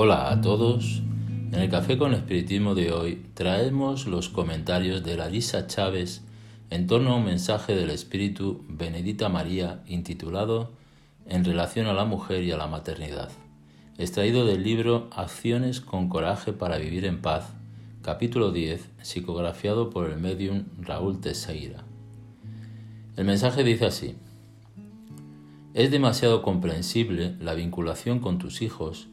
Hola a todos. En el Café con Espiritismo de hoy traemos los comentarios de Larisa Chávez en torno a un mensaje del Espíritu Benedita María intitulado En relación a la mujer y a la maternidad, extraído del libro Acciones con coraje para vivir en paz, capítulo 10, psicografiado por el medium Raúl Teixeira. El mensaje dice así, es demasiado comprensible la vinculación con tus hijos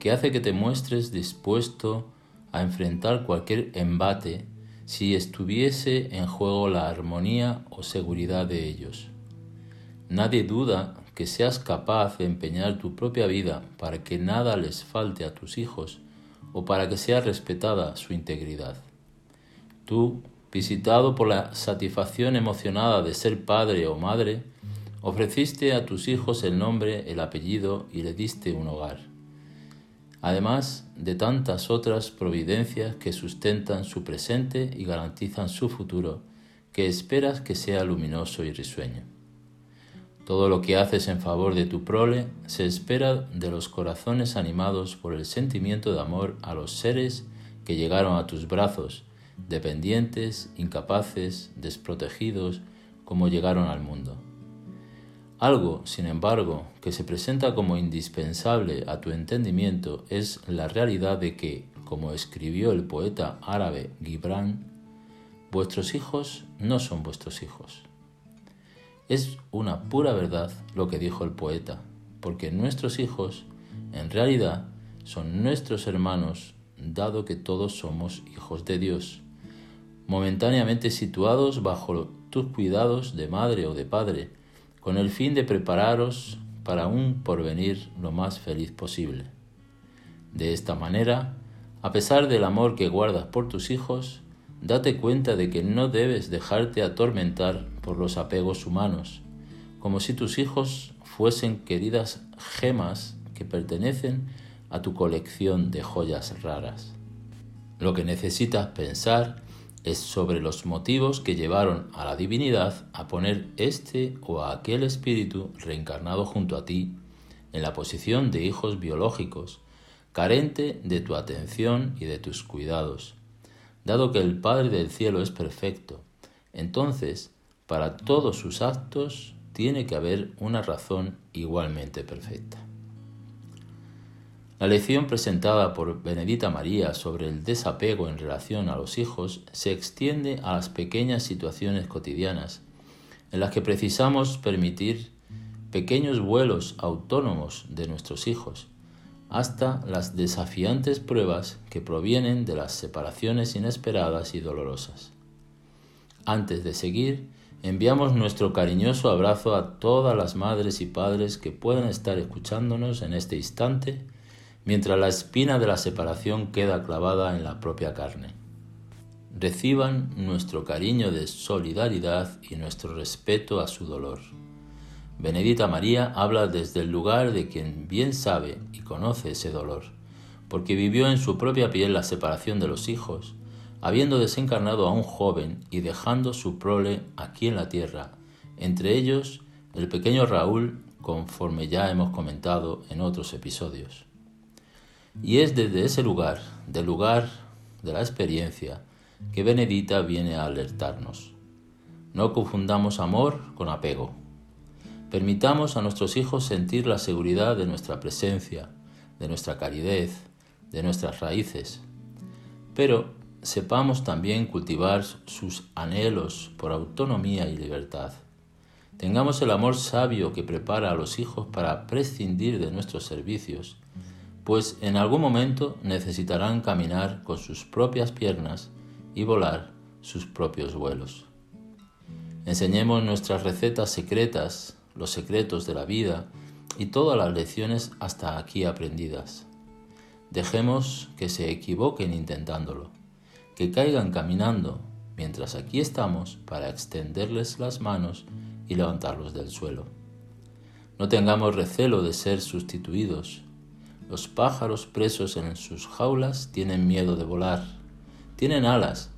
que hace que te muestres dispuesto a enfrentar cualquier embate si estuviese en juego la armonía o seguridad de ellos. Nadie duda que seas capaz de empeñar tu propia vida para que nada les falte a tus hijos o para que sea respetada su integridad. Tú, visitado por la satisfacción emocionada de ser padre o madre, ofreciste a tus hijos el nombre, el apellido y le diste un hogar además de tantas otras providencias que sustentan su presente y garantizan su futuro, que esperas que sea luminoso y risueño. Todo lo que haces en favor de tu prole se espera de los corazones animados por el sentimiento de amor a los seres que llegaron a tus brazos, dependientes, incapaces, desprotegidos, como llegaron al mundo. Algo, sin embargo, que se presenta como indispensable a tu entendimiento es la realidad de que, como escribió el poeta árabe Gibran, vuestros hijos no son vuestros hijos. Es una pura verdad lo que dijo el poeta, porque nuestros hijos, en realidad, son nuestros hermanos, dado que todos somos hijos de Dios, momentáneamente situados bajo tus cuidados de madre o de padre, con el fin de prepararos para un porvenir lo más feliz posible. De esta manera, a pesar del amor que guardas por tus hijos, date cuenta de que no debes dejarte atormentar por los apegos humanos, como si tus hijos fuesen queridas gemas que pertenecen a tu colección de joyas raras. Lo que necesitas pensar es sobre los motivos que llevaron a la divinidad a poner este o aquel espíritu reencarnado junto a ti en la posición de hijos biológicos, carente de tu atención y de tus cuidados. Dado que el Padre del Cielo es perfecto, entonces para todos sus actos tiene que haber una razón igualmente perfecta. La lección presentada por Benedita María sobre el desapego en relación a los hijos se extiende a las pequeñas situaciones cotidianas, en las que precisamos permitir pequeños vuelos autónomos de nuestros hijos, hasta las desafiantes pruebas que provienen de las separaciones inesperadas y dolorosas. Antes de seguir, enviamos nuestro cariñoso abrazo a todas las madres y padres que puedan estar escuchándonos en este instante, mientras la espina de la separación queda clavada en la propia carne. Reciban nuestro cariño de solidaridad y nuestro respeto a su dolor. Benedita María habla desde el lugar de quien bien sabe y conoce ese dolor, porque vivió en su propia piel la separación de los hijos, habiendo desencarnado a un joven y dejando su prole aquí en la tierra, entre ellos el pequeño Raúl, conforme ya hemos comentado en otros episodios. Y es desde ese lugar, del lugar de la experiencia, que Benedita viene a alertarnos. No confundamos amor con apego. Permitamos a nuestros hijos sentir la seguridad de nuestra presencia, de nuestra caridez, de nuestras raíces. Pero sepamos también cultivar sus anhelos por autonomía y libertad. Tengamos el amor sabio que prepara a los hijos para prescindir de nuestros servicios pues en algún momento necesitarán caminar con sus propias piernas y volar sus propios vuelos. Enseñemos nuestras recetas secretas, los secretos de la vida y todas las lecciones hasta aquí aprendidas. Dejemos que se equivoquen intentándolo, que caigan caminando, mientras aquí estamos para extenderles las manos y levantarlos del suelo. No tengamos recelo de ser sustituidos, los pájaros presos en sus jaulas tienen miedo de volar. Tienen alas,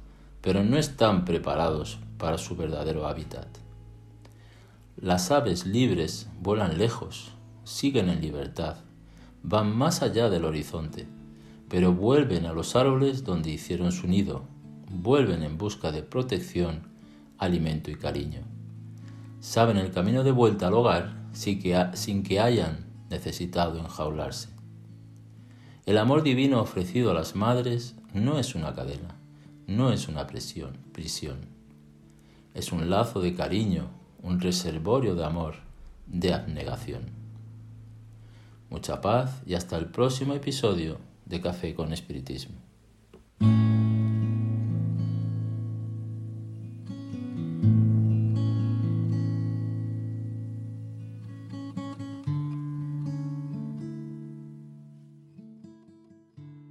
pero no están preparados para su verdadero hábitat. Las aves libres vuelan lejos, siguen en libertad, van más allá del horizonte, pero vuelven a los árboles donde hicieron su nido, vuelven en busca de protección, alimento y cariño. Saben el camino de vuelta al hogar sin que, hayan necesitado enjaularse. El amor divino ofrecido a las madres no es una cadena, no es una presión, prisión. Es un lazo de cariño, un reservorio de amor, de abnegación. Mucha paz y hasta el próximo episodio de Café con Espiritismo.